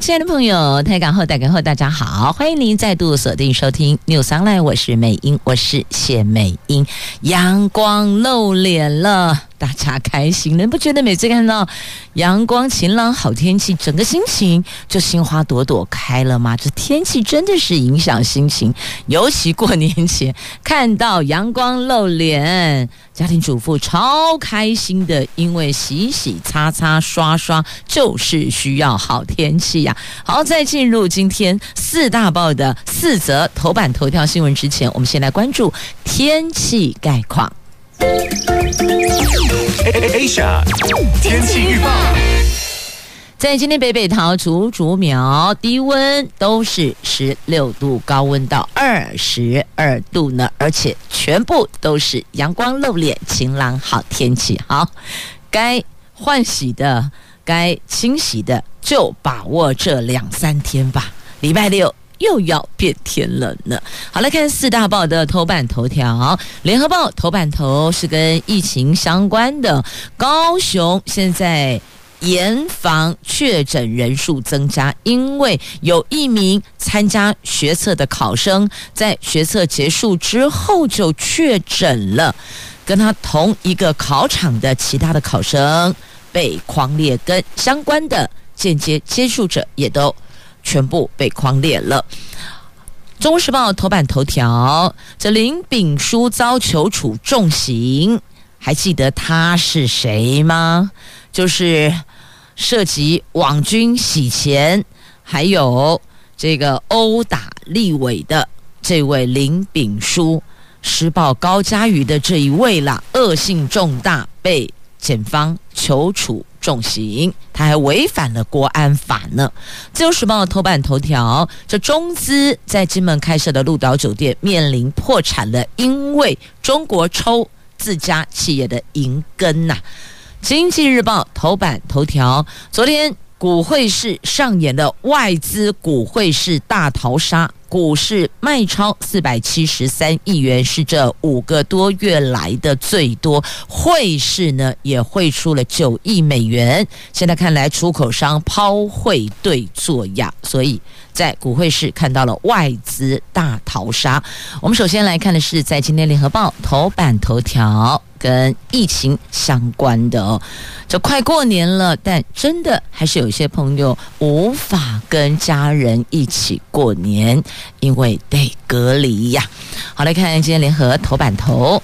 亲爱的朋友，台港后、台港后，大家好，欢迎您再度锁定收听 News Online，我是美英，我是谢美英，阳光露脸了。大家开心，你不觉得每次看到阳光晴朗、好天气，整个心情就心花朵朵开了吗？这天气真的是影响心情，尤其过年前看到阳光露脸，家庭主妇超开心的，因为洗洗擦擦刷刷就是需要好天气呀、好，在进入今天四大报的四则头版头条新闻之前，我们先来关注天气概况。Asia 天气预报，在今天北北桃竹竹苗低温都是十六度，高温到二十二度呢，而且全部都是阳光露脸、晴朗好天气。好，该换洗的、该清洗的，就把握这两三天吧。礼拜六。又要变天冷了。好，来看四大报的头版头条。联合报头版头是跟疫情相关的，高雄现在严防确诊人数增加，因为有一名参加学测的考生在学测结束之后就确诊了，跟他同一个考场的其他的考生被狂列，跟相关的间接接触者也都。全部被匡列了。《中时报》头版头条：这林炳书遭求处重刑，还记得他是谁吗？就是涉及网军洗钱，还有这个殴打立委的这位林炳书，施暴高嘉瑜的这一位啦，恶性重大，被检方求处。重刑，他还违反了国安法呢。自由时报头版头条：这中资在金门开设的鹿岛酒店面临破产了，因为中国抽自家企业的银根呐。经济日报头版头条：昨天股汇市上演的外资股汇市大逃杀。股市卖超四百七十三亿元，是这五个多月来的最多。汇市呢也汇出了九亿美元。现在看来，出口商抛汇对做呀，所以在股汇市看到了外资大逃杀。我们首先来看的是在今天联合报头版头条。跟疫情相关的哦，这快过年了，但真的还是有些朋友无法跟家人一起过年，因为得隔离呀。好，来看看今天联合头版头。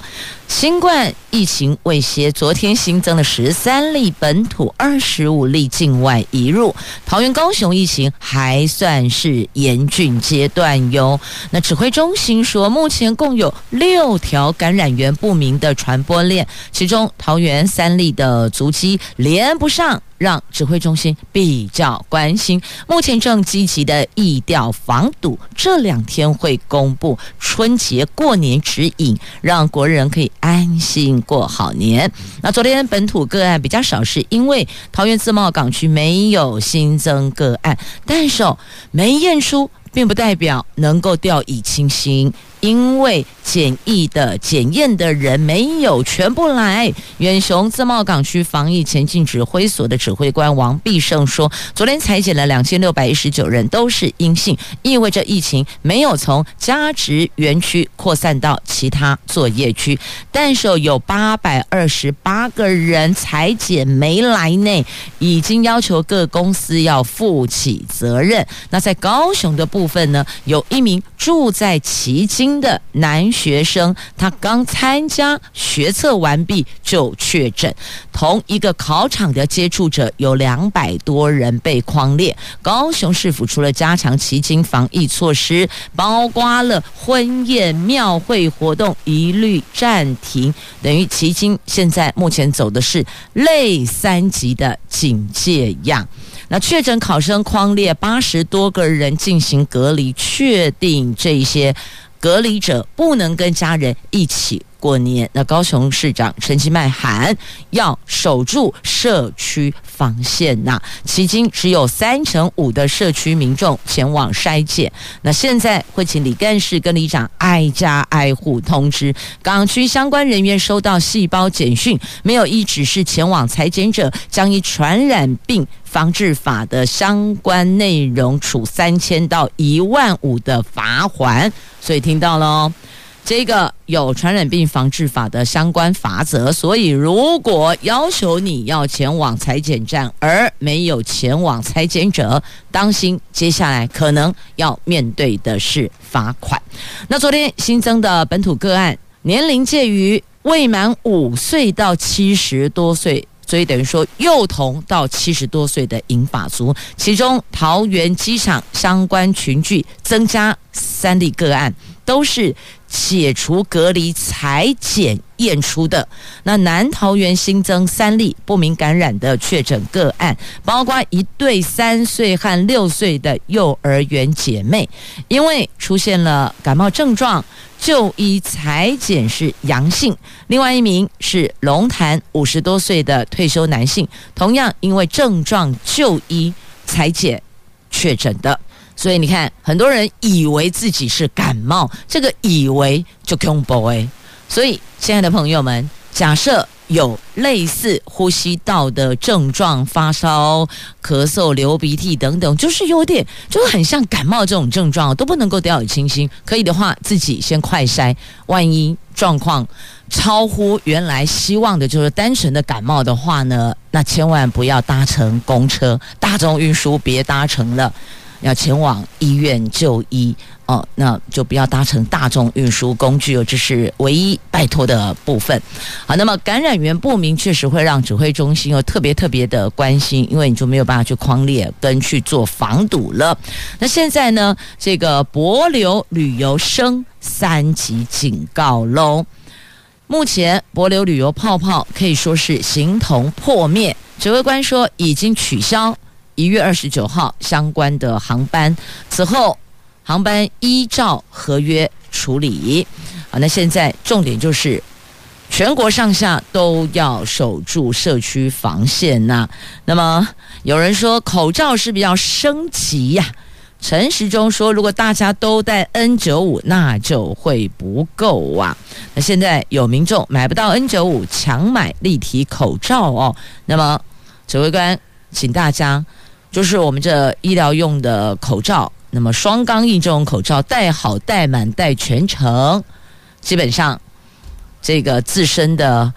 新冠疫情未歇，昨天新增了十三例本土，二十五例境外移入。桃园、高雄疫情还算是是严峻阶段哟。那指挥中心说，目前共有六条感染源不明的传播链，其中桃园三例的足迹连不上。让指挥中心比较关心，目前正积极的疫调防堵，这两天会公布春节过年指引，让国人可以安心过好年。那昨天本土个案比较少，是因为桃园自贸港区没有新增个案，但是哦，没验出，并不代表能够掉以轻心。因为检疫的检验的人没有全部来，远雄自贸港区防疫前进指挥所的指挥官王必胜说，昨天采检了两千六百一十九人，都是阴性，意味着疫情没有从加职园区扩散到其他作业区，但是有八百二十八个人采检没来内，已经要求各公司要负起责任。那在高雄的部分呢，有一名住在旗津。的男学生，他刚参加学测完毕就确诊，同一个考场的接触者有两百多人被框列。高雄市府除了加强旗津防疫措施，包括了婚宴、庙会活动一律暂停，等于旗津现在目前走的是类三级的警戒样。那确诊考生框列八十多个人进行隔离，确定这些。隔离者不能跟家人一起过年。那高雄市长陈其迈喊要守住社区防线呐，迄今只有三成五的社区民众前往筛检。那现在会请李干事跟李长挨家挨户通知港区相关人员收到细胞简讯，没有依指示前往采检者，将依传染病防治法的相关内容处三千到一万五的罚锾。所以听到了。这个有传染病防治法的相关法则，所以如果要求你要前往裁剪站，而没有前往裁剪者，当心接下来可能要面对的是罚款。那昨天新增的本土个案，年龄介于未满五岁到七十多岁，所以等于说幼童到七十多岁的银发族，其中桃园机场相关群聚增加三例个案，都是。解除隔离采检验出的。那南桃园新增三例不明感染的确诊个案，包括一对三岁和六岁的幼儿园姐妹，因为出现了感冒症状，就医采检是阳性。另外一名是龙潭五十多岁的退休男性，同样因为症状就医采检确诊的。所以你看，很多人以为自己是感冒，这个以为就恐怖哎。所以，亲爱的朋友们，假设有类似呼吸道的症状，发烧、咳嗽、流鼻涕等等，就是有点，就是很像感冒这种症状，都不能够掉以轻心。可以的话，自己先快筛，万一状况超乎原来希望的，就是单纯的感冒的话呢，那千万不要搭乘公车、大众运输，别搭乘了。要前往医院就医哦，那就不要搭乘大众运输工具哦，这是唯一拜托的部分。好，那么感染源不明确实会让指挥中心哦特别特别的关心，因为你就没有办法去框列跟去做防堵了。那现在呢，这个帛琉旅游升三级警告喽。目前帛琉旅游泡泡可以说是形同破灭，指挥官说已经取消。一月二十九号相关的航班，此后航班依照合约处理。啊，那现在重点就是全国上下都要守住社区防线呐。那么有人说口罩是比较升级呀，陈时中说如果大家都戴 N 九五，那就会不够啊。那现在有民众买不到 N 九五，强买立体口罩哦。那么指挥官请大家。就是我们这医疗用的口罩，那么双钢印这种口罩戴好、戴满、戴全程，基本上这个自身的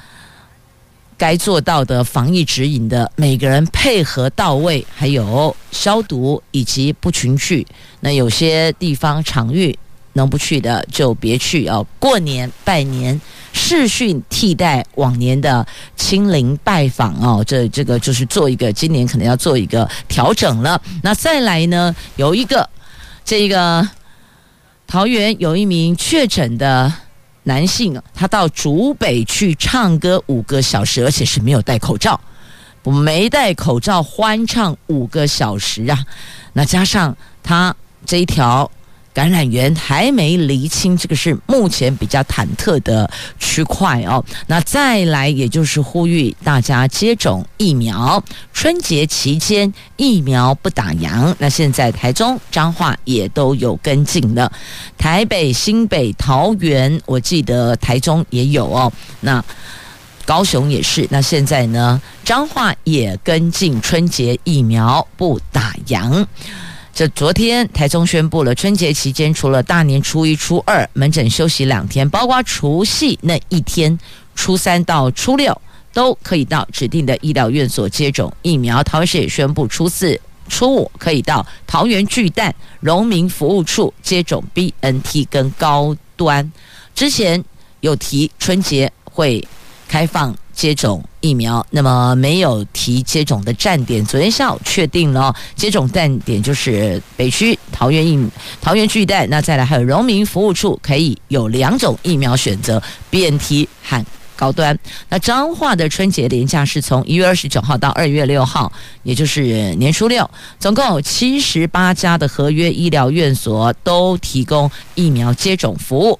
该做到的防疫指引的，每个人配合到位，还有消毒以及不群聚。那有些地方场域能不去的就别去哦。过年拜年。视讯替代往年的亲临拜访哦，这这个就是做一个今年可能要做一个调整了。那再来呢，有一个这个桃园有一名确诊的男性，他到竹北去唱歌五个小时，而且是没有戴口罩，没戴口罩欢唱五个小时啊。那加上他这一条。感染源还没厘清，这个是目前比较忐忑的区块哦。那再来，也就是呼吁大家接种疫苗。春节期间疫苗不打烊，那现在台中、彰化也都有跟进了。台北、新北、桃园，我记得台中也有哦。那高雄也是。那现在呢，彰化也跟进春节疫苗不打烊。这昨天台中宣布了，春节期间除了大年初一、初二门诊休息两天，包括除夕那一天，初三到初六都可以到指定的医疗院所接种疫苗。桃园市也宣布，初四、初五可以到桃园巨蛋荣民服务处接种 BNT 跟高端。之前有提春节会开放。接种疫苗，那么没有提接种的站点。昨天下午确定了接种站点就是北区桃园疫桃园巨蛋，那再来还有荣民服务处，可以有两种疫苗选择，BNT 和高端。那彰化的春节连假是从一月二十九号到二月六号，也就是年初六，总共有七十八家的合约医疗院所都提供疫苗接种服务。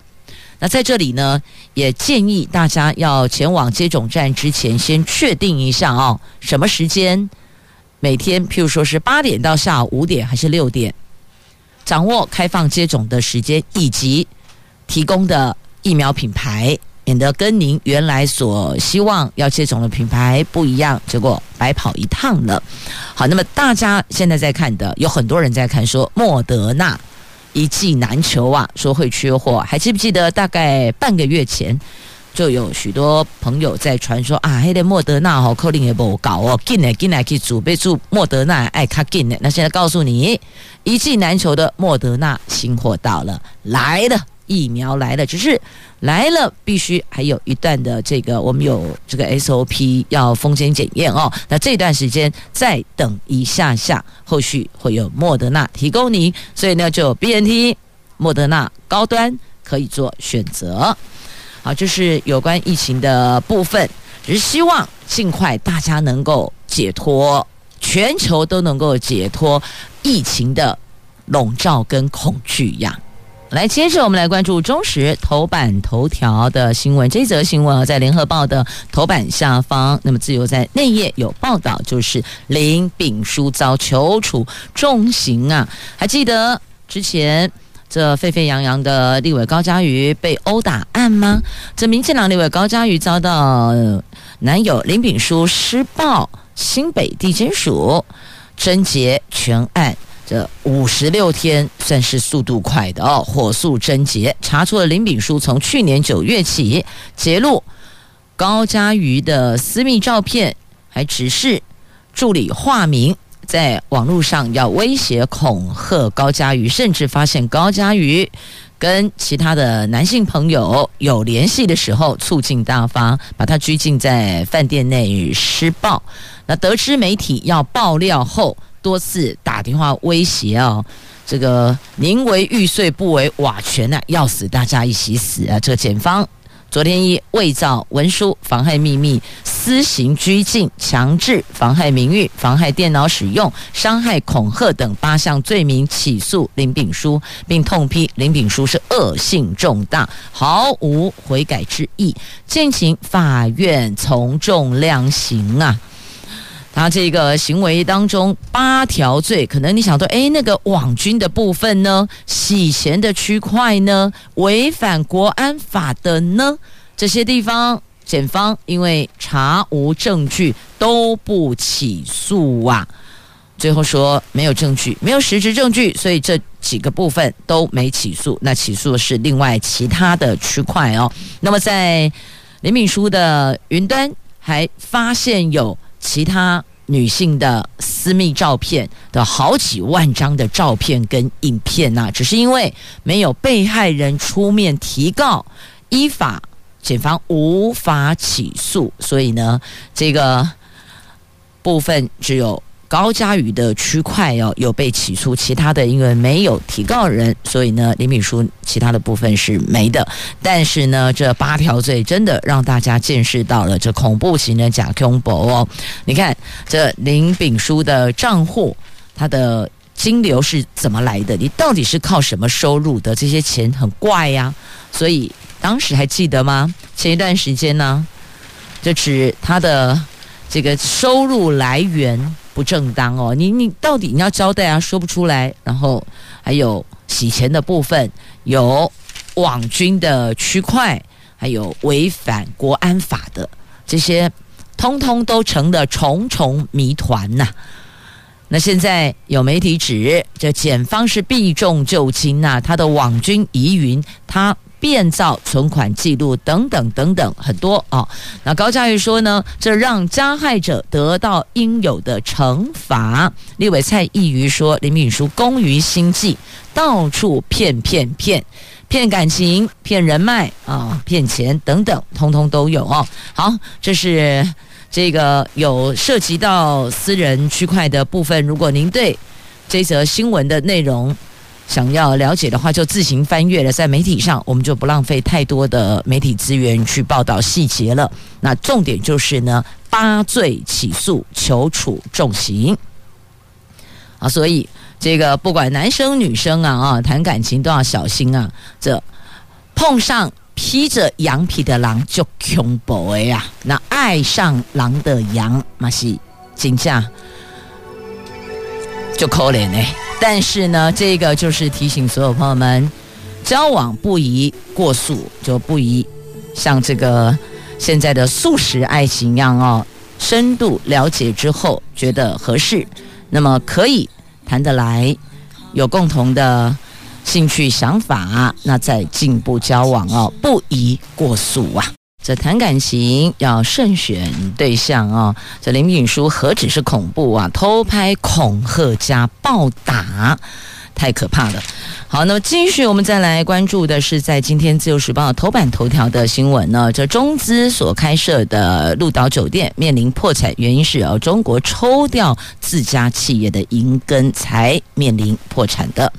那在这里呢，也建议大家要前往接种站之前，先确定一下哦，什么时间，每天，譬如说是八点到下午五点还是六点，掌握开放接种的时间以及提供的疫苗品牌，免得跟您原来所希望要接种的品牌不一样，结果白跑一趟了。好，那么大家现在在看的，有很多人在看说莫德纳。一剂难求啊，说会缺货。还记不记得大概半个月前，就有许多朋友在传说啊，黑的莫德纳哦可能也不搞哦，进来进来去准备住莫德纳爱卡进的。那现在告诉你，一剂难求的莫德纳新货到了，来了。疫苗来了，只是来了，必须还有一段的这个，我们有这个 SOP 要风险检验哦。那这段时间再等一下下，后续会有莫德纳提供您，所以呢，就 BNT 莫德纳高端可以做选择。好，这是有关疫情的部分，只是希望尽快大家能够解脱，全球都能够解脱疫情的笼罩跟恐惧呀。来，接着我们来关注中时头版头条的新闻。这则新闻啊，在联合报的头版下方。那么，自由在内页有报道，就是林炳书遭求处重刑啊。还记得之前这沸沸扬扬的立委高嘉瑜被殴打案吗？这民进党立委高嘉瑜遭到男友林炳书施暴，新北地检署侦结全案。这五十六天算是速度快的哦，火速侦结，查出了林炳书从去年九月起揭露高嘉瑜的私密照片，还指示助理化名，在网络上要威胁恐吓高嘉瑜，甚至发现高嘉瑜跟其他的男性朋友有联系的时候，醋劲大发，把他拘禁在饭店内与施暴。那得知媒体要爆料后，多次打电话威胁哦，这个宁为玉碎不为瓦全呐，要死大家一起死啊！这个检方昨天以伪造文书、妨害秘密、私刑拘禁、强制妨害名誉、妨害电脑使用、伤害、恐吓等八项罪名起诉林炳书，并痛批林炳书是恶性重大，毫无悔改之意，敬请法院从重量刑啊！他这个行为当中八条罪，可能你想说，诶，那个网军的部分呢？洗钱的区块呢？违反国安法的呢？这些地方，检方因为查无证据，都不起诉啊。最后说没有证据，没有实质证据，所以这几个部分都没起诉。那起诉的是另外其他的区块哦。那么在林敏书的云端还发现有。其他女性的私密照片的好几万张的照片跟影片呐、只是因为没有被害人出面提告，依法检方无法起诉，所以呢，这个部分只有。高嘉瑜的区块哦有被起诉，其他的因为没有提告人，所以呢林炳书其他的部分是没的。但是呢这八条罪真的让大家见识到了这恐怖型的假恐怖哦。你看这林炳书的账户，他的金流是怎么来的？你到底是靠什么收入的？这些钱很怪呀。所以当时还记得吗？前一段时间呢，就指他的这个收入来源。不正当哦，你你到底你要交代啊，说不出来。然后还有洗钱的部分，有网军的区块，还有违反国安法的这些，通通都成了重重谜团呐。那现在有媒体指，这检方是避重就轻呐，他的网军疑云，他。变造存款记录等等等等很多啊，那高嘉瑜说呢，这让加害者得到应有的惩罚。立委蔡易余说，林敏书工于心计，到处骗骗骗，骗感情、骗人脉啊、骗钱等等，通通都有哦。好，这是这个有涉及到私人区块的部分。如果您对这则新闻的内容，想要了解的话，就自行翻阅了。在媒体上，我们就不浪费太多的媒体资源去报道细节了。那重点就是呢，八罪起诉，求处重刑。啊，所以这个不管男生女生啊啊，谈感情都要小心啊。这碰上披着羊皮的狼就恐怖的呀，那爱上狼的羊嘛是真正就可怜呢。但是呢，这个就是提醒所有朋友们，交往不宜过速，就不宜像这个现在的速食爱情一样哦。深度了解之后，觉得合适，那么可以谈得来，有共同的。兴趣想法，那再进一步交往哦，不宜过速啊。这谈感情要慎选对象啊。这林敏书何止是恐怖啊，偷拍、恐吓加暴打。太可怕了！好，那么继续，我们再来关注的是在今天《自由时报》头版头条的新闻呢。这中资所开设的鹿岛酒店面临破产，原因是由中国抽调自家企业的银根才面临破产的。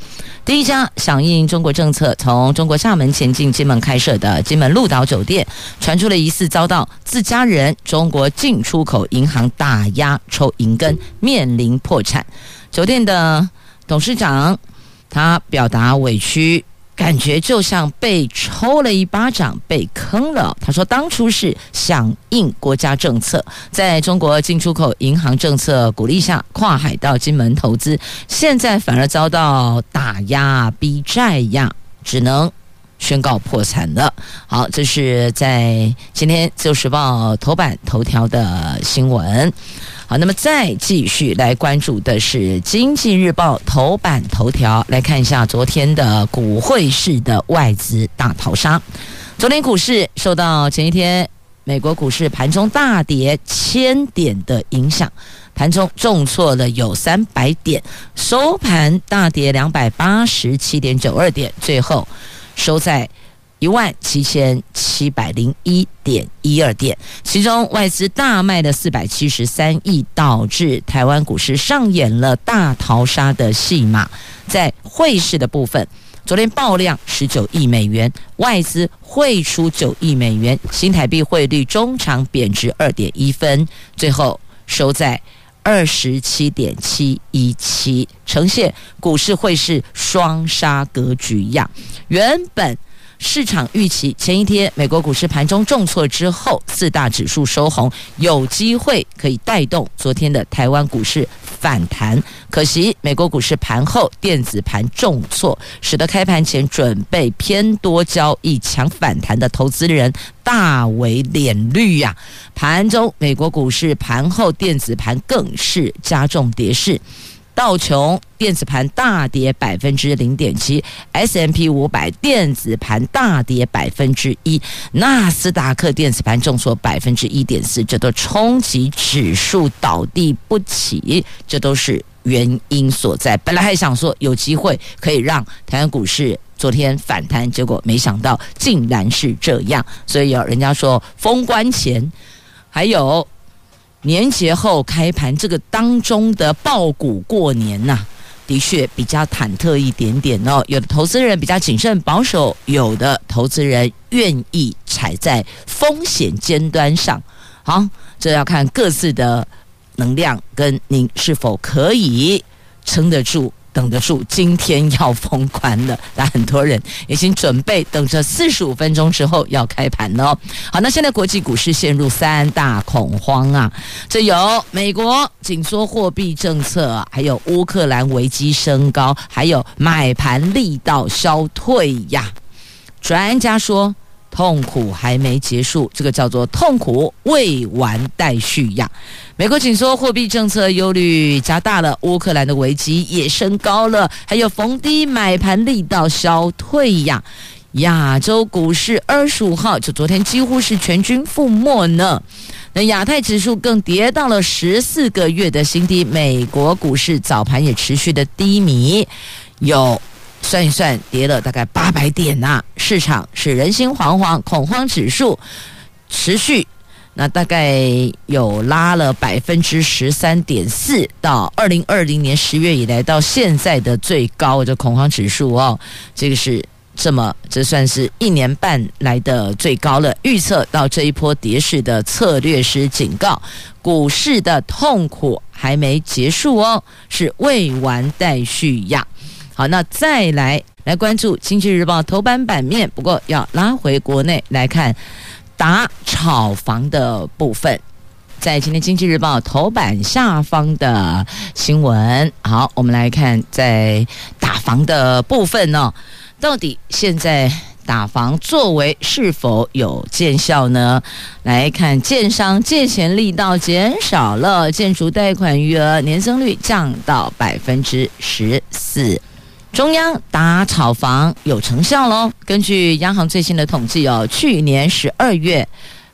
第一家响应中国政策，从中国厦门前进金门开设的金门鹿岛酒店，传出了疑似遭到自家人中国进出口银行打压抽银根，面临破产。酒店的董事长。他表达委屈，感觉就像被抽了一巴掌，被坑了。他说，当初是响应国家政策，在中国进出口银行政策鼓励下，跨海到金门投资，现在反而遭到打压、逼债呀，只能宣告破产了。好，这是在今天《自由时报》头版头条的新闻。好，那么再继续来关注的是《经济日报》头版头条，来看一下昨天的股汇市的外资大逃杀。昨天股市受到前一天美国股市盘中大跌千点的影响，盘中重挫了有三百点，收盘大跌两百八十七点九二点，最后收在。一万七千七百零一点一二点，其中外资大卖的四百七十三亿，导致台湾股市上演了大逃杀的戏码。在汇市的部分，昨天爆量十九亿美元，外资汇出九亿美元，新台币汇率中场贬值二点一分，最后收在二十七点七一七，呈现股市汇市双杀格局一样。原本。市场预期前一天美国股市盘中重挫之后，四大指数收红，有机会可以带动昨天的台湾股市反弹。可惜美国股市盘后电子盘重挫，使得开盘前准备偏多交易抢反弹的投资人大为脸绿呀。盘中美国股市盘后电子盘更是加重跌势。道琼电子盘大跌百分之零点七，S M P 五百电子盘大跌百分之一，纳斯达克电子盘重挫百分之一点四，这都冲击指数倒地不起，这都是原因所在。本来还想说有机会可以让台湾股市昨天反弹，结果没想到竟然是这样，所以有人家说封关前还有。年节后开盘这个当中的爆股过年呐、的确比较忐忑一点点哦。有的投资人比较谨慎保守，有的投资人愿意踩在风险尖端上。好，这要看各自的能量跟您是否可以撑得住。等得住，今天要封关了，那很多人已经准备等着四十五分钟之后要开盘了。好，那现在国际股市陷入三大恐慌啊，这有美国紧缩货币政策，还有乌克兰危机升高，还有买盘力道消退呀。专家说。痛苦还没结束，这个叫做痛苦未完待续呀。美国紧缩货币政策忧虑加大了，乌克兰的危机也升高了，还有逢低买盘力道消退呀。亚洲股市二十五号就昨天几乎是全军覆没呢，那亚太指数更跌到了十四个月的新低，美国股市早盘也持续的低迷，有。算一算，跌了大概八百点呐、市场是人心惶惶，恐慌指数持续，那大概有拉了百分之十三点四，到二零二零年十月以来到现在的最高的恐慌指数哦，这个是这么，这算是一年半来的最高了。预测到这一波跌势的策略师警告，股市的痛苦还没结束哦，是未完待续呀。好，那再来来关注《经济日报》头版版面。不过要拉回国内来看打炒房的部分，在今天《经济日报》头版下方的新闻。好，我们来看在打房的部分呢、哦，到底现在。打房作为是否有见效呢？来看建商借钱力道减少了，建筑贷款余额年增率降到百分之十四。中央打炒房有成效喽。根据央行最新的统计哦，去年十二月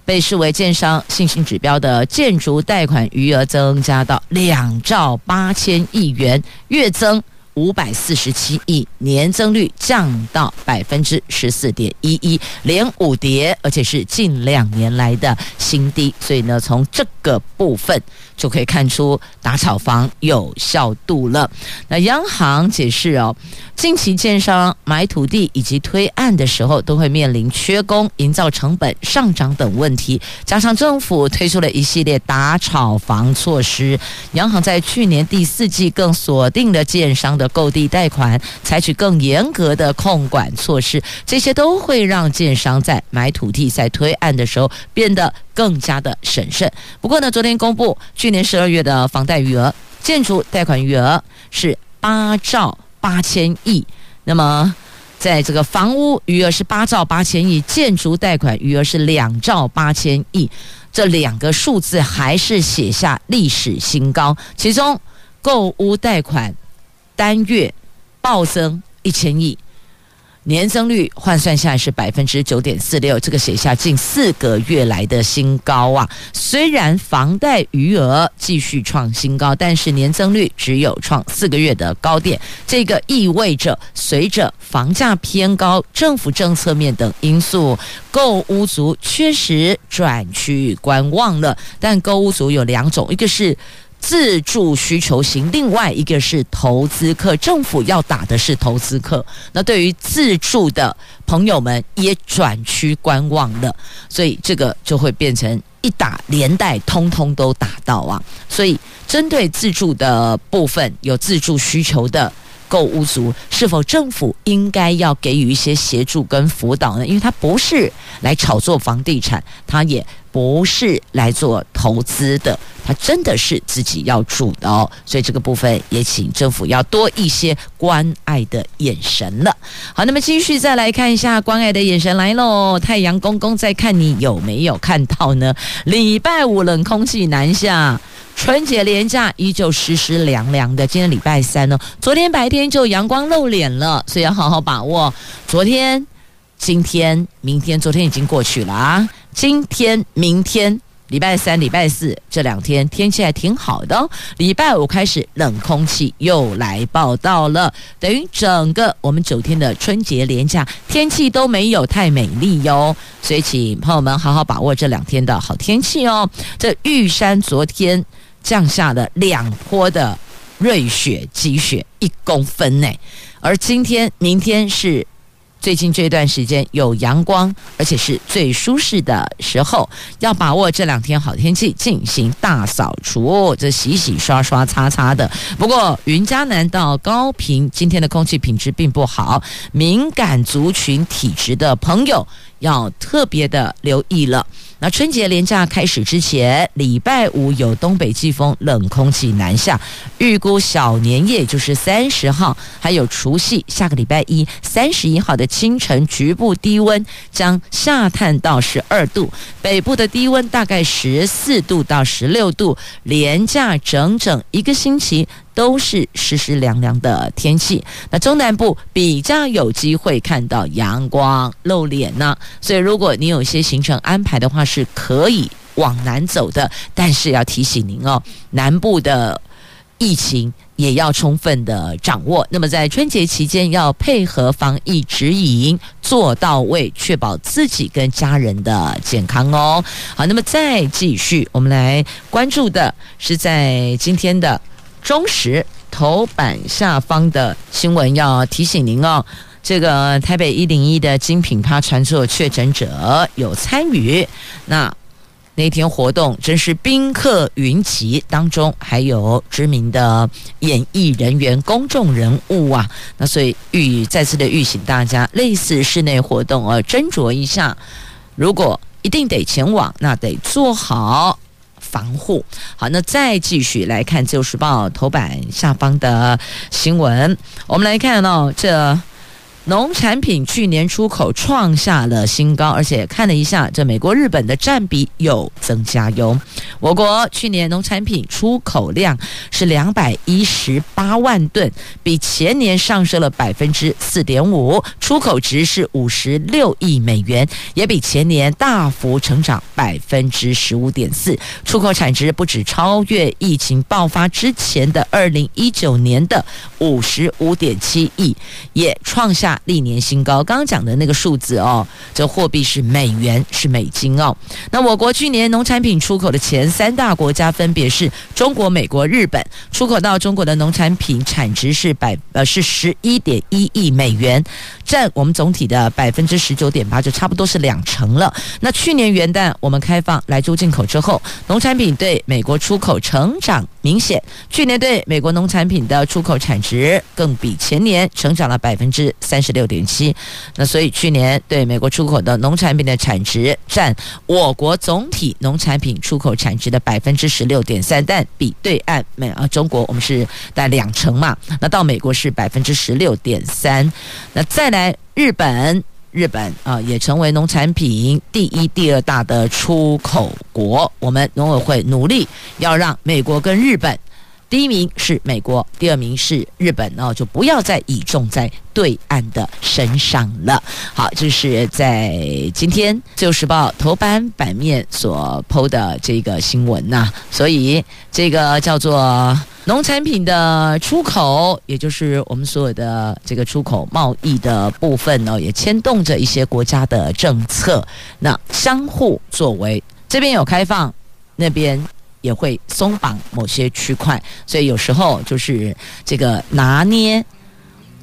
被视为建商信心指标的建筑贷款余额增加到两兆八千亿元，月增。五百四十七亿，年增率降到百分之十四点一一，连五跌，而且是近两年来的新低。所以呢，从这个部分就可以看出打炒房有效度了。那央行解释哦，近期建商买土地以及推案的时候，都会面临缺工、营造成本上涨等问题，加上政府推出了一系列打炒房措施，央行在去年第四季更锁定了建商的。购地贷款采取更严格的控管措施，这些都会让建商在买土地、在推案的时候变得更加的审慎。不过呢，昨天公布去年十二月的房贷余额、建筑贷款余额是八兆八千亿，那么在这个房屋余额是八兆八千亿，建筑贷款余额是两兆八千亿，这两个数字还是写下历史新高。其中购屋贷款。单月暴增一千亿，年增率换算下来是百分之九点四六，这个写下近四个月来的新高啊！虽然房贷余额继续创新高，但是年增率只有创四个月的高点。这个意味着，随着房价偏高、政府政策面等因素，购屋族确实转趋观望了。但购屋族有两种，一个是。自住需求型，另外一个是投资客，政府要打的是投资客。那对于自住的朋友们也转趋观望了，所以这个就会变成一打连带，通通都打到啊。所以针对自住的部分，有自住需求的购屋族，是否政府应该要给予一些协助跟辅导呢？因为他不是来炒作房地产，他也。不是来做投资的，他真的是自己要住的哦，所以这个部分也请政府要多一些关爱的眼神了。好，那么继续再来看一下关爱的眼神来喽，太阳公公在看你有没有看到呢？礼拜五冷空气南下，春节连假依旧湿湿凉凉的。今天礼拜三呢，昨天白天就阳光露脸了，所以要好好把握。昨天、今天、明天，昨天已经过去了啊。今天、明天、礼拜三、礼拜四这两天天气还挺好的哦。礼拜五开始冷空气又来报道了，等于整个我们九天的春节连假天气都没有太美丽哟。所以请朋友们好好把握这两天的好天气哦。这玉山昨天降下了两波的瑞雪积雪一公分呢，而今天、明天是。最近这段时间有阳光，而且是最舒适的时候，要把握这两天好天气进行大扫除，这洗洗刷刷擦擦的。不过云嘉南到高屏今天的空气品质并不好，敏感族群体质的朋友要特别的留意了。那春节连假开始之前，礼拜五有东北季风冷空气南下，预估小年夜就是三十号，还有除夕下个礼拜一三十一号的清晨，局部低温将下探到十二度，北部的低温大概十四度到十六度，连假整整一个星期。都是湿湿凉凉的天气，那中南部比较有机会看到阳光露脸呢，所以如果你有些行程安排的话，是可以往南走的，但是要提醒您哦，南部的疫情也要充分的掌握。那么在春节期间要配合防疫指引做到位，确保自己跟家人的健康哦。好，那么再继续，我们来关注的是在今天的。中时头版下方的新闻要提醒您哦，这个台北一零一的精品趴传作确诊者有参与，那那天活动真是宾客云集，当中还有知名的演艺人员、公众人物啊。那所以预再次的预醒大家，类似室内活动啊，斟酌一下，如果一定得前往，那得做好防护。好，那再继续来看《自由时报》头版下方的新闻，我们来看到这。农产品去年出口创下了新高，而且看了一下，这美国、日本的占比有增加哟。我国去年农产品出口量是两百一十八万吨，比前年上升了百分之四点五，出口值是五十六亿美元，也比前年大幅成长百分之十五点四。出口产值不止超越疫情爆发之前的二零一九年的五十五点七亿，也创下。历年新高，刚刚讲的那个数字哦，这货币是美元，是美金哦。那我国去年农产品出口的前三大国家分别是中国、美国、日本。出口到中国的农产品产值是百呃是十一点一亿美元，占我们总体的百分之十九点八，就差不多是两成了。那去年元旦我们开放来猪进口之后，农产品对美国出口成长明显。去年对美国农产品的出口产值更比前年成长了百分之三十六点七，那所以去年对美国出口的农产品的产值占我国总体农产品出口产值的百分之十六点三，但比对岸美啊中国我们是在两成嘛，那到美国是百分之十六点三，那再来日本，日本啊也成为农产品第一、第二大的出口国，我们农委会努力要让美国跟日本。第一名是美国，第二名是日本哦，就不要再倚重在对岸的身上了。好，这是在今天《自由时报》头版版面所剖的这个新闻呐、所以这个叫做农产品的出口，也就是我们所有的这个出口贸易的部分呢，也牵动着一些国家的政策，那相互作为，这边有开放，那边。也会松绑某些区块，所以有时候就是这个拿捏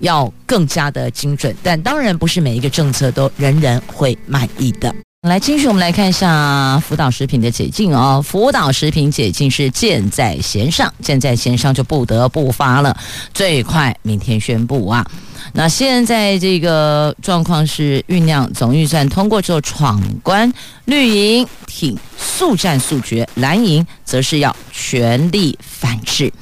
要更加的精准，但当然不是每一个政策都人人会满意的。来，继续我们来看一下福岛食品的解禁哦。福岛食品解禁是箭在弦上，箭在弦上就不得不发了，最快明天宣布啊。那现在这个状况是酝酿总预算通过之后闯关，绿营挺速战速决，蓝营则是要全力反制。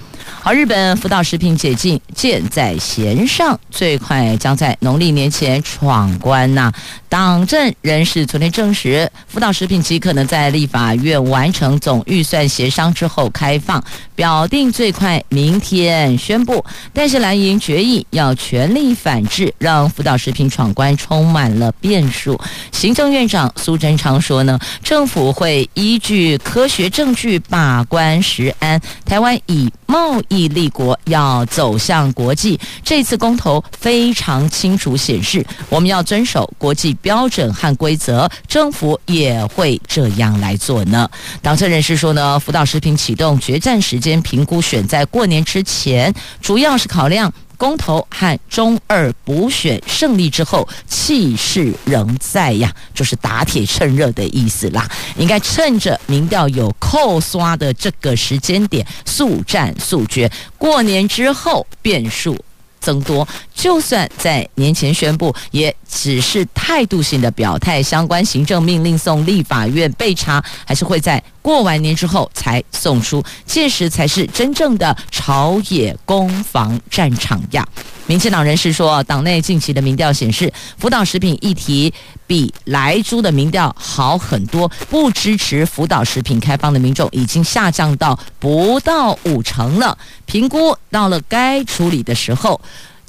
好，日本福岛食品解禁，箭在弦上，最快将在农历年前闯关呐。党政人士昨天证实，福岛食品极可能在立法院完成总预算协商之后开放，表定最快明天宣布。但是蓝营决议要全力反制，让福岛食品闯关充满了变数。行政院长苏贞昌说呢，政府会依据科学证据把关食安，台湾以贸易立国，要走向国际。这次公投非常清楚显示，我们要遵守国际。标准和规则，政府也会这样来做呢。党政人士说呢，福岛食品启动决战时间评估选在过年之前，主要是考量公投和中二补选胜利之后气势仍在呀，就是打铁趁热的意思啦。应该趁着民调有扣刷的这个时间点，速战速决。过年之后变数。增多，就算在年前宣布，也只是态度性的表态。相关行政命令送立法院备查，还是会在过完年之后才送出，届时才是真正的朝野攻防战场呀。民进党人士说，党内近期的民调显示，福岛食品议题比莱猪的民调好很多，不支持福岛食品开放的民众已经下降到不到五成了。评估到了该处理的时候，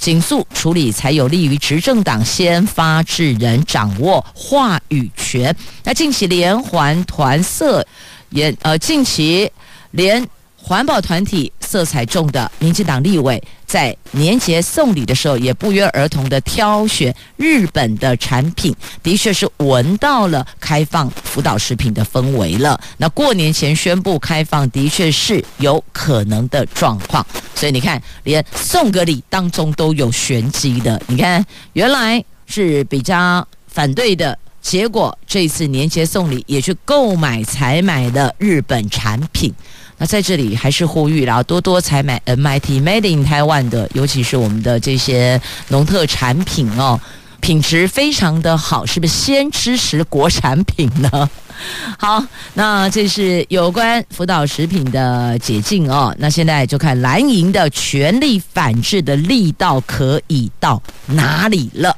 紧速处理才有利于执政党先发制人，掌握话语权。那近期连环团色也呃，近期连。环保团体色彩重的民进党立委，在年节送礼的时候，也不约而同的挑选日本的产品，的确是闻到了开放福岛食品的氛围了。那过年前宣布开放，的确是有可能的状况。所以你看，连送个礼当中都有玄机的。你看，原来是比较反对的。结果这次年节送礼也去购买采买的日本产品。那在这里还是呼吁了，多多采买 MIT Made in Taiwan 的，尤其是我们的这些农特产品哦，品质非常的好，是不是先支持国产品呢？好，那这是有关福岛食品的解禁哦。那现在就看蓝营的全力反制的力道可以到哪里了。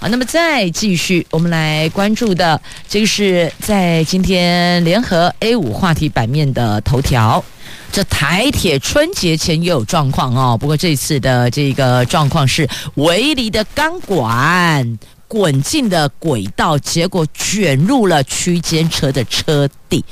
好，那么再继续，我们来关注的，这个是在今天联合 A 五话题版面的头条。这台铁春节前也有状况哦，不过这次的这个状况是围篱的钢管。滚进的轨道，结果卷入了区间车的车底。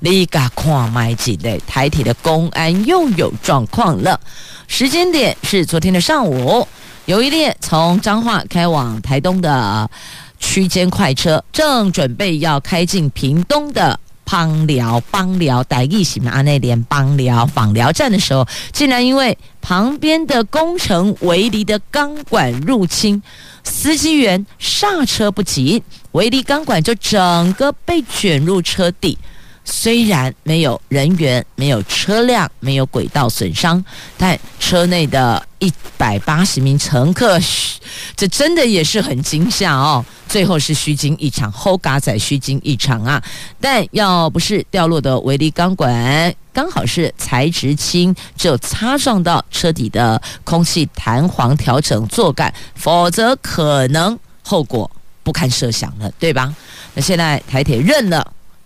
你敢看买几类？台铁的公安又有状况了。时间点是昨天的上午，有一列从彰化开往台东的区间快车，正准备要开进屏东的。枋寮、枋寮、台语是阿内连枋寮枋寮站的时候，竟然因为旁边的工程围篱的钢管入侵，司机员刹车不及，围篱钢管就整个被卷入车底。虽然没有人员、没有车辆、没有轨道损伤，但车内的一百八十名乘客，这真的也是很惊吓哦。最后是虚惊一场，后嘎仔虚惊一场啊！但要不是掉落的围篱钢管刚好是材质轻，只有擦撞到车底的空气弹簧调整座杆，否则可能后果不堪设想了，对吧？那现在台铁认了。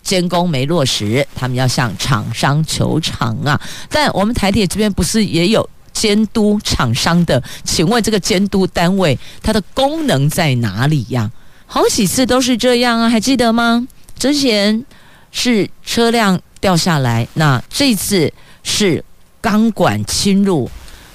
监工没落实，他们要向厂商求偿啊！但我们台铁这边不是也有监督厂商的？请问这个监督单位它的功能在哪里呀？好几次都是这样啊，还记得吗？之前是车辆掉下来，那这次是钢管侵入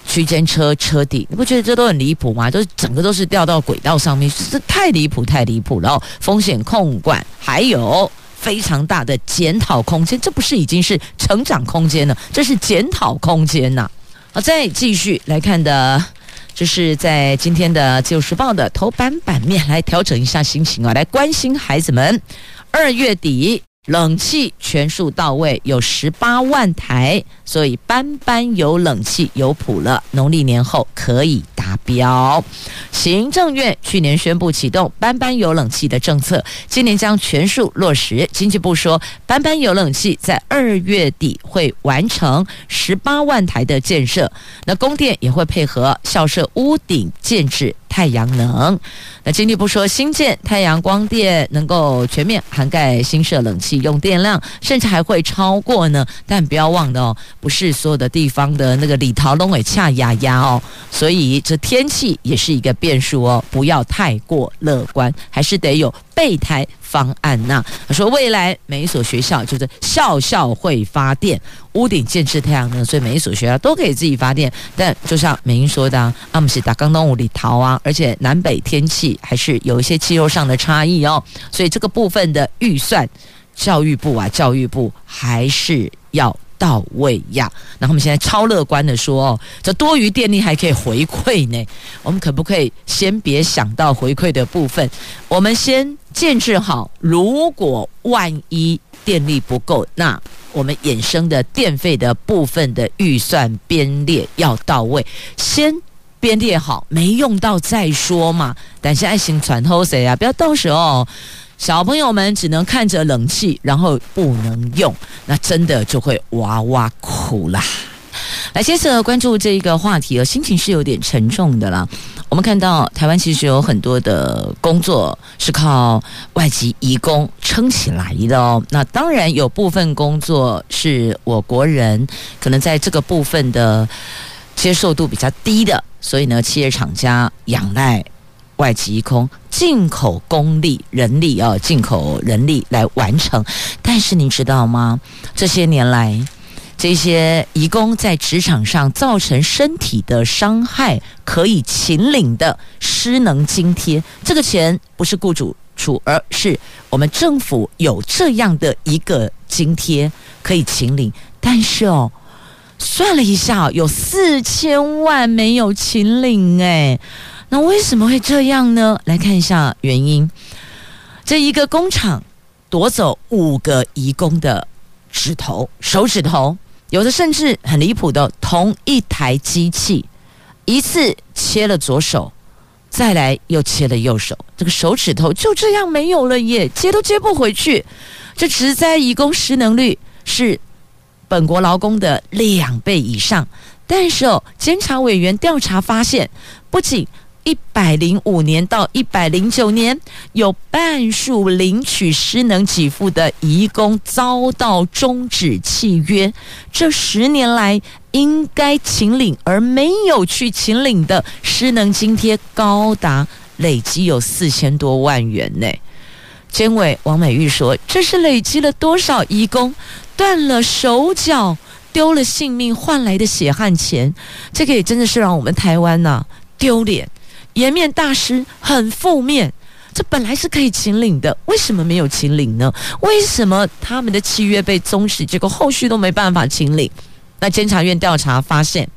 区间车车底，你不觉得这都很离谱吗？就是整个都是掉到轨道上面，这太离谱，太离谱了哦！风险控管还有。非常大的检讨空间，这不是已经是成长空间了，这是检讨空间呐。好，再继续来看的，就是在今天的《自由时报》的头版版面来调整一下心情啊，来关心孩子们。二月底冷气全数到位，有十八万台，所以班班有冷气有谱了，农历年后可以。达标。行政院去年宣布启动班班有冷气的政策，今年将全数落实。经济部说，班班有冷气在二月底会完成十八万台的建设，那供电也会配合校舍屋顶建置。太阳能，那经济部说，新建太阳光电能够全面涵盖新设冷气用电量，甚至还会超过呢。但不要忘了哦，不是所有的地方的那个李桃龙尾恰压压哦，所以这天气也是一个变数哦，不要太过乐观，还是得有备胎。方案呐，他说未来每一所学校就是校校会发电，屋顶建置太阳能，所以每一所学校都可以自己发电。但就像美英说的，阿姆斯达刚东五里桃啊，而且南北天气还是有一些气候上的差异哦，所以这个部分的预算，教育部啊，教育部还是要。到位呀！那我们现在超乐观的说哦，这多余电力还可以回馈呢。我们可不可以先别想到回馈的部分？我们先建置好。如果万一电力不够，那我们衍生的电费的部分的预算编列要到位，先编列好，没用到再说嘛。但是爱心传后谁啊？不要到时候。小朋友们只能看着冷气，然后不能用，那真的就会哇哇哭啦。来，接着关注这一个话题哦，心情是有点沉重的啦。我们看到台湾其实有很多的工作是靠外籍移工撑起来的哦。那当然有部分工作是我国人可能在这个部分的接受度比较低的，所以呢，企业厂家仰赖。外籍工进口工力人力啊，进口人力来完成。但是你知道吗？这些年来，这些移工在职场上造成身体的伤害，可以请领的失能津贴，这个钱不是雇主出，而是我们政府有这样的一个津贴可以请领。但是哦，算了一下，有四千万没有请领哎。那为什么会这样呢？来看一下原因。这一个工厂夺走五个移工的指头、手指头，有的甚至很离谱的，同一台机器一次切了左手，再来又切了右手，这个手指头就这样没有了耶，接都接不回去。这职灾移工失能率是本国劳工的两倍以上，但是哦，监察委员调查发现，不仅一百零五年到一百零九年，有半数领取失能给付的移工遭到终止契约。这十年来，应该请领而没有去请领的失能津贴，高达累计有四千多万元呢。监委王美玉说：“这是累积了多少移工断了手脚、丢了性命换来的血汗钱？这个也真的是让我们台湾呐、丢脸。”颜面大师，很负面。这本来是可以请领的，为什么没有请领呢？为什么他们的契约被终止，结果后续都没办法请领？那监察院调查发现，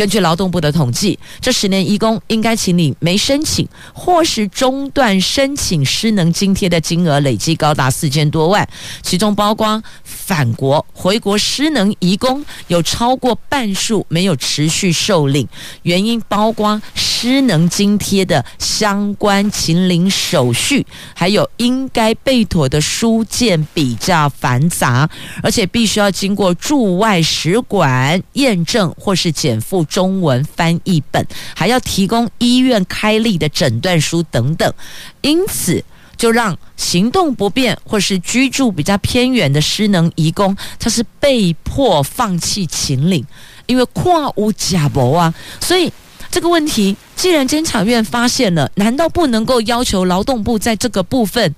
根据劳动部的统计，这十年移工应该请你没申请或是中断申请失能津贴的金额累计高达四千多万，其中包括返国回国失能移工有超过半数没有持续受领，原因包括失能津贴的相关请领手续，还有应该备妥的书件比较繁杂，而且必须要经过驻外使馆。验证或是减负中文翻译本，还要提供医院开立的诊断书等等，因此就让行动不便或是居住比较偏远的失能移工，他是被迫放弃请领，因为跨无假博啊，所以这个问题既然监察院发现了，难道不能够要求劳动部在这个部分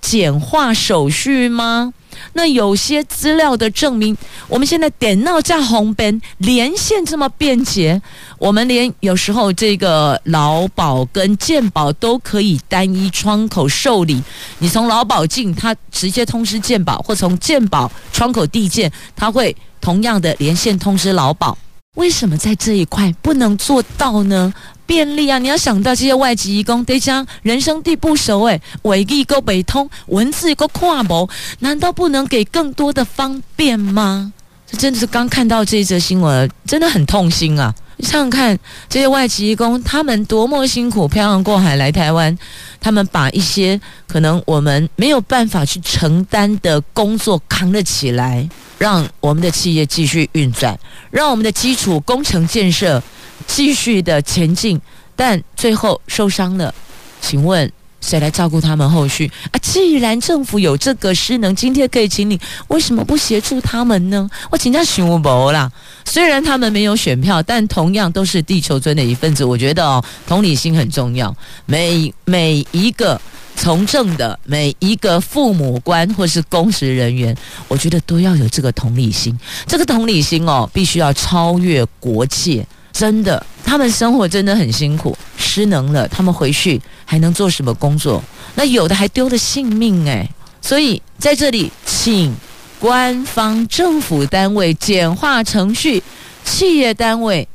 简化手续吗？那有些资料的证明，我们现在电脑加红边连线这么便捷，我们连有时候这个劳保跟健保都可以单一窗口受理。你从劳保进，他直接通知健保，或从健保窗口递件，他会同样的连线通知劳保。为什么在这一块不能做到呢？便利啊！你要想到这些外籍移工得将人生地不熟，诶，外语够不通，文字够看不，难道不能给更多的方便吗？这真的是刚看到这一则新闻，真的很痛心啊！你想想看，这些外籍移工他们多么辛苦，漂洋过海来台湾，他们把一些可能我们没有办法去承担的工作扛了起来，让我们的企业继续运转，让我们的基础工程建设。继续的前进，但最后受伤了，请问谁来照顾他们后续啊？既然政府有这个失能津贴可以请你，为什么不协助他们呢？我请教熊博啦。虽然他们没有选票，但同样都是地球村的一份子。我觉得哦，同理心很重要。每每一个从政的，每一个父母官或是公职人员，我觉得都要有这个同理心。这个同理心哦，必须要超越国界。真的，他们生活真的很辛苦，失能了，他们回去还能做什么工作？那有的还丢了性命诶，所以在这里，请官方政府单位简化程序，企业单位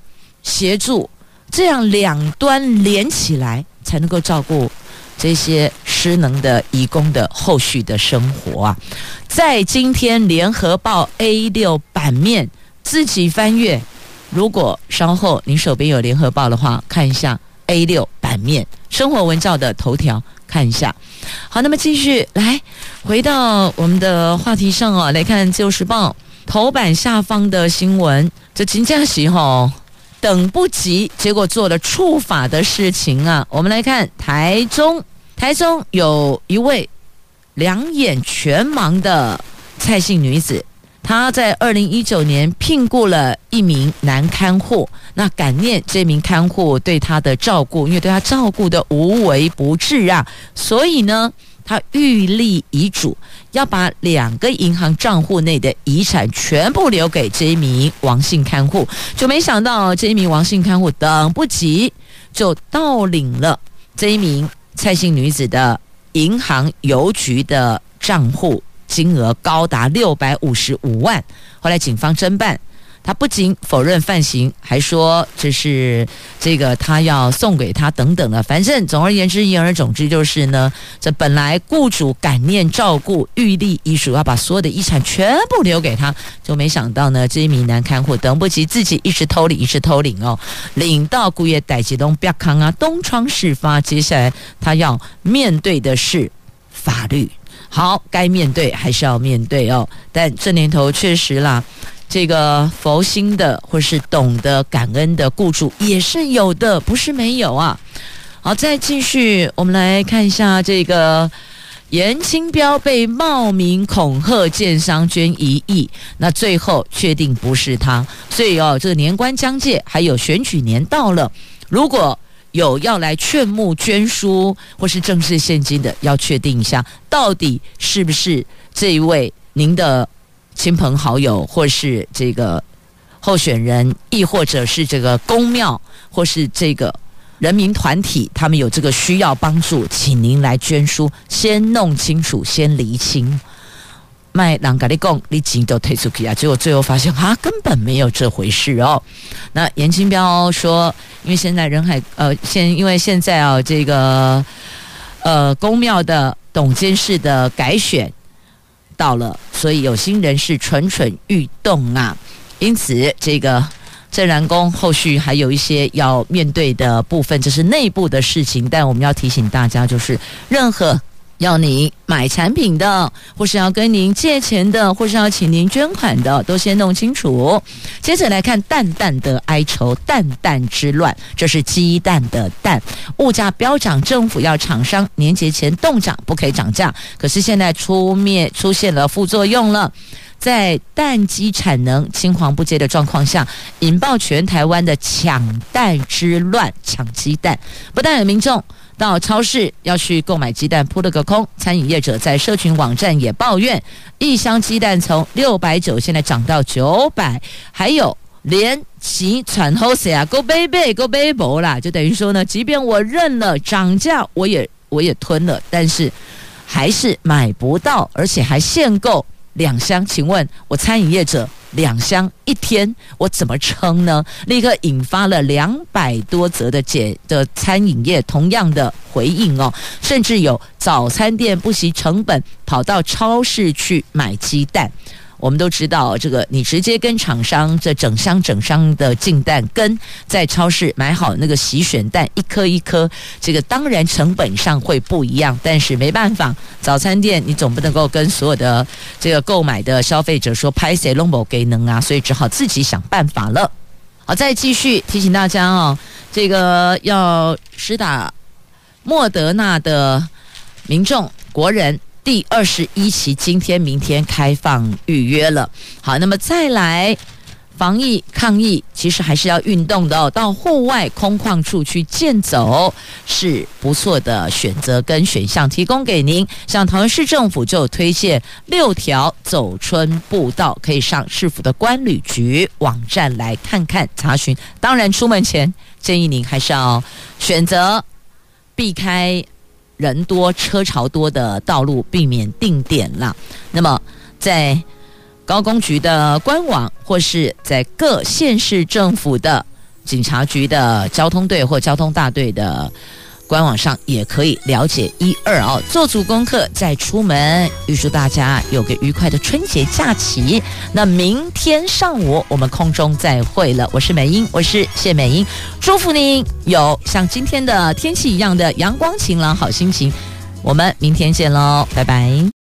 协助，这样两端连起来，才能够照顾这些失能的义工的后续的生活啊！在今天联合报 A 六版面自己翻阅。如果稍后您手边有联合报的话，看一下 A 六版面生活文照的头条，看一下。好，那么继续来回到我们的话题上啊，来看自由时报头版下方的新闻。这金佳喜哈等不及，结果做了触法的事情啊。我们来看台中，台中有一位两眼全盲的蔡姓女子。他在二零一九年聘雇了一名男看护，那感念这名看护对他的照顾，因为对他照顾的无微不至啊，所以呢，他预立遗嘱，要把两个银行账户内的遗产全部留给这一名王姓看护，就没想到这一名王姓看护等不及，就盗领了这一名蔡姓女子的银行邮局的账户。金额高达六百五十五万，后来警方侦办，他不仅否认犯行，还说这是这个他要送给他等等的。反正总而言之，言而总之就是呢，这本来雇主感念照顾、玉立遗嘱，要把所有的遗产全部留给他，就没想到呢，这一名男看护等不及自己一直偷领，一直偷领哦，领到姑爷逮起东不要康啊，东窗事发。接下来他要面对的是法律。好，该面对还是要面对哦。但这年头确实啦。这个佛心的或是懂得感恩的雇主也是有的，不是没有啊。好，再继续，我们来看一下这个颜清标被冒名恐吓建商捐一亿，那最后确定不是他。所以哦，这个年关将届，还有选举年到了，如果有要来劝募捐书或是正式现金的，要确定一下到底是不是这一位您的。亲朋好友，或是这个候选人，亦或者是这个公庙，或是这个人民团体，他们有这个需要帮助，请您来捐书，先弄清楚，先厘清。卖人家的供，你钱都退出去啊！结果最后发现，啊，根本没有这回事哦。那严清标说，因为现在人海，呃，现因为现在啊，这个呃宫庙的董监事的改选。到了，所以有心人士蠢蠢欲动啊！因此，这个镇南宫后续还有一些要面对的部分，这是内部的事情。但我们要提醒大家，就是任何。要你买产品的，或是要跟您借钱的，或是要请您捐款的，都先弄清楚。接着来看蛋蛋的哀愁，蛋蛋之乱，这是鸡蛋的蛋，物价飙涨，政府要厂商年节前冻涨，不可以涨价。可是现在出面出现了副作用了，在蛋鸡产能青黄不接的状况下，引爆全台湾的抢蛋之乱，抢鸡蛋，不但有民众。到超市要去购买鸡蛋，扑了个空。餐饮业者在社群网站也抱怨，一箱鸡蛋从六百九现在涨到九百，还有连其传后谁啊，go baby go baby 啦，就等于说呢，即便我认了涨价，我也我也吞了，但是还是买不到，而且还限购两箱。请问我餐饮业者？两箱一天，我怎么撑呢？立刻引发了两百多则的解的餐饮业同样的回应哦，甚至有早餐店不惜成本跑到超市去买鸡蛋。我们都知道，这个你直接跟厂商这整箱整箱的进蛋，跟在超市买好那个洗选蛋一颗一颗，这个当然成本上会不一样。但是没办法，早餐店你总不能够跟所有的这个购买的消费者说拍谁拢无给能啊，所以只好自己想办法了。好，再继续提醒大家哦，这个要施打莫德纳的民众国人。第二十一期今天、明天开放预约了。好，那么再来防疫抗疫，其实还是要运动的哦。到户外空旷处去健走是不错的选择跟选项，提供给您。像桃园市政府就推荐六条走春步道，可以上市府的官旅局网站来看看查询。当然，出门前建议您还是要选择避开。人多车潮多的道路，避免定点了。那么，在高公局的官网，或是在各县市政府的警察局的交通队或交通大队的官网上，也可以了解一二哦。做足功课再出门，预祝大家有个愉快的春节假期。那明天上午我们空中再会了。我是美英，我是谢美英，祝福您有像今天的天气一样的阳光晴朗好心情。我们明天见喽，拜拜。